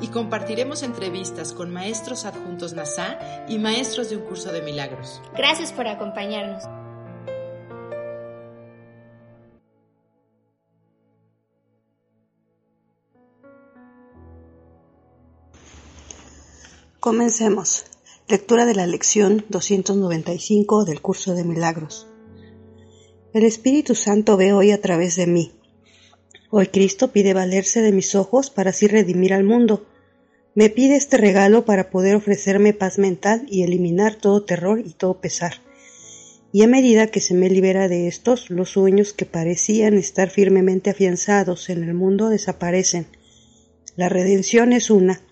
Y compartiremos entrevistas con maestros adjuntos NASA y maestros de un curso de milagros. Gracias por acompañarnos. Comencemos. Lectura de la lección 295 del curso de milagros. El Espíritu Santo ve hoy a través de mí. Hoy Cristo pide valerse de mis ojos para así redimir al mundo. Me pide este regalo para poder ofrecerme paz mental y eliminar todo terror y todo pesar. Y a medida que se me libera de estos, los sueños que parecían estar firmemente afianzados en el mundo desaparecen. La redención es una,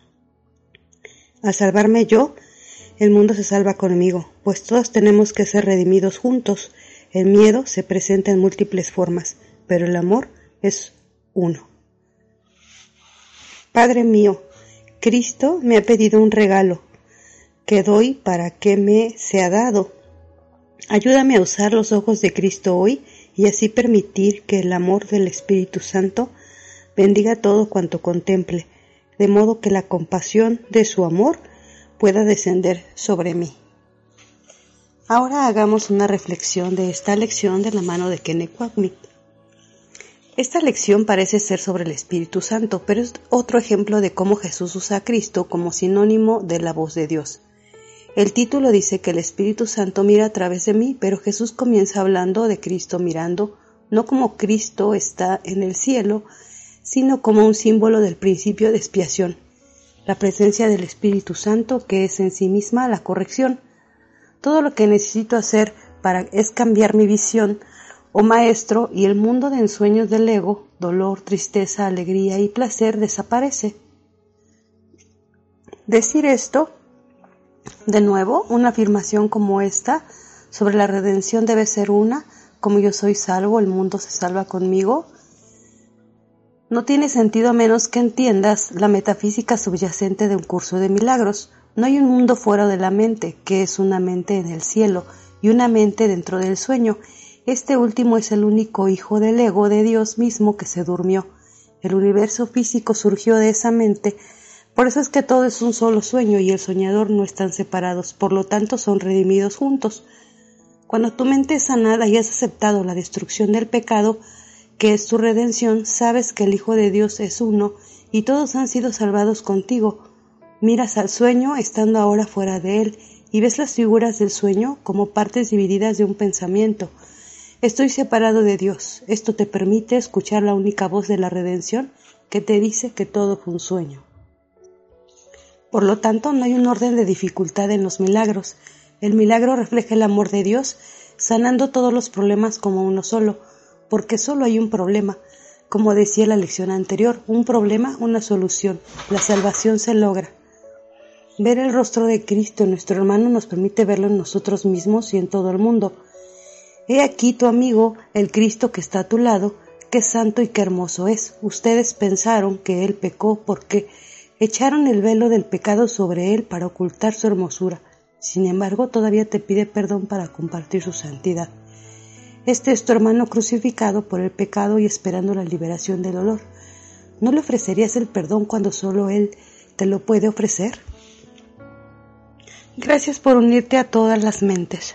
al salvarme yo, el mundo se salva conmigo, pues todos tenemos que ser redimidos juntos. El miedo se presenta en múltiples formas, pero el amor es uno. Padre mío, Cristo me ha pedido un regalo que doy para que me sea dado. Ayúdame a usar los ojos de Cristo hoy y así permitir que el amor del Espíritu Santo bendiga todo cuanto contemple de modo que la compasión de su amor pueda descender sobre mí. Ahora hagamos una reflexión de esta lección de la mano de Kennequamik. Esta lección parece ser sobre el Espíritu Santo, pero es otro ejemplo de cómo Jesús usa a Cristo como sinónimo de la voz de Dios. El título dice que el Espíritu Santo mira a través de mí, pero Jesús comienza hablando de Cristo mirando, no como Cristo está en el cielo, sino como un símbolo del principio de expiación, la presencia del Espíritu Santo que es en sí misma la corrección. Todo lo que necesito hacer para es cambiar mi visión, oh maestro, y el mundo de ensueños del ego, dolor, tristeza, alegría y placer desaparece. Decir esto, de nuevo, una afirmación como esta sobre la redención debe ser una, como yo soy salvo, el mundo se salva conmigo, no tiene sentido a menos que entiendas la metafísica subyacente de un curso de milagros. No hay un mundo fuera de la mente, que es una mente en el cielo y una mente dentro del sueño. Este último es el único hijo del ego de Dios mismo que se durmió. El universo físico surgió de esa mente. Por eso es que todo es un solo sueño y el soñador no están separados, por lo tanto son redimidos juntos. Cuando tu mente es sanada y has aceptado la destrucción del pecado, que es tu redención, sabes que el Hijo de Dios es uno y todos han sido salvados contigo. Miras al sueño estando ahora fuera de él y ves las figuras del sueño como partes divididas de un pensamiento. Estoy separado de Dios. Esto te permite escuchar la única voz de la redención que te dice que todo fue un sueño. Por lo tanto, no hay un orden de dificultad en los milagros. El milagro refleja el amor de Dios, sanando todos los problemas como uno solo, porque solo hay un problema. Como decía la lección anterior, un problema, una solución. La salvación se logra. Ver el rostro de Cristo, nuestro hermano, nos permite verlo en nosotros mismos y en todo el mundo. He aquí tu amigo, el Cristo que está a tu lado, qué santo y qué hermoso es. Ustedes pensaron que él pecó porque echaron el velo del pecado sobre él para ocultar su hermosura. Sin embargo, todavía te pide perdón para compartir su santidad. Este es tu hermano crucificado por el pecado y esperando la liberación del dolor. ¿No le ofrecerías el perdón cuando solo Él te lo puede ofrecer? Gracias por unirte a todas las mentes.